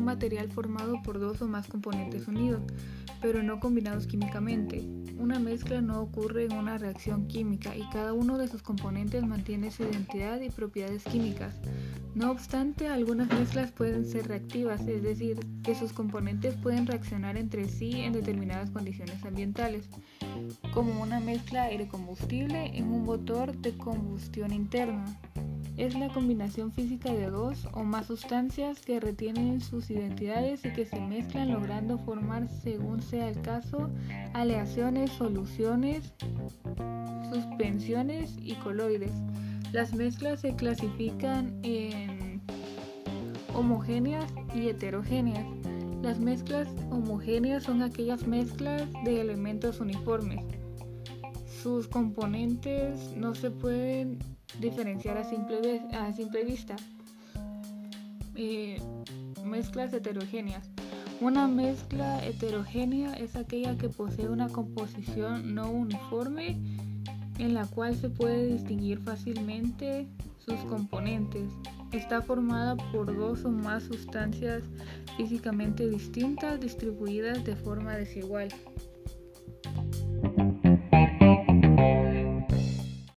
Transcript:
material formado por dos o más componentes unidos, pero no combinados químicamente. Una mezcla no ocurre en una reacción química y cada uno de sus componentes mantiene su identidad y propiedades químicas. No obstante, algunas mezclas pueden ser reactivas, es decir, que sus componentes pueden reaccionar entre sí en determinadas condiciones ambientales, como una mezcla aire-combustible en un motor de combustión interna. Es la combinación física de dos o más sustancias que retienen sus identidades y que se mezclan logrando formar, según sea el caso, aleaciones, soluciones, suspensiones y coloides. Las mezclas se clasifican en homogéneas y heterogéneas. Las mezclas homogéneas son aquellas mezclas de elementos uniformes. Sus componentes no se pueden diferenciar a simple, a simple vista. Eh, mezclas heterogéneas. Una mezcla heterogénea es aquella que posee una composición no uniforme en la cual se puede distinguir fácilmente sus componentes. Está formada por dos o más sustancias físicamente distintas distribuidas de forma desigual.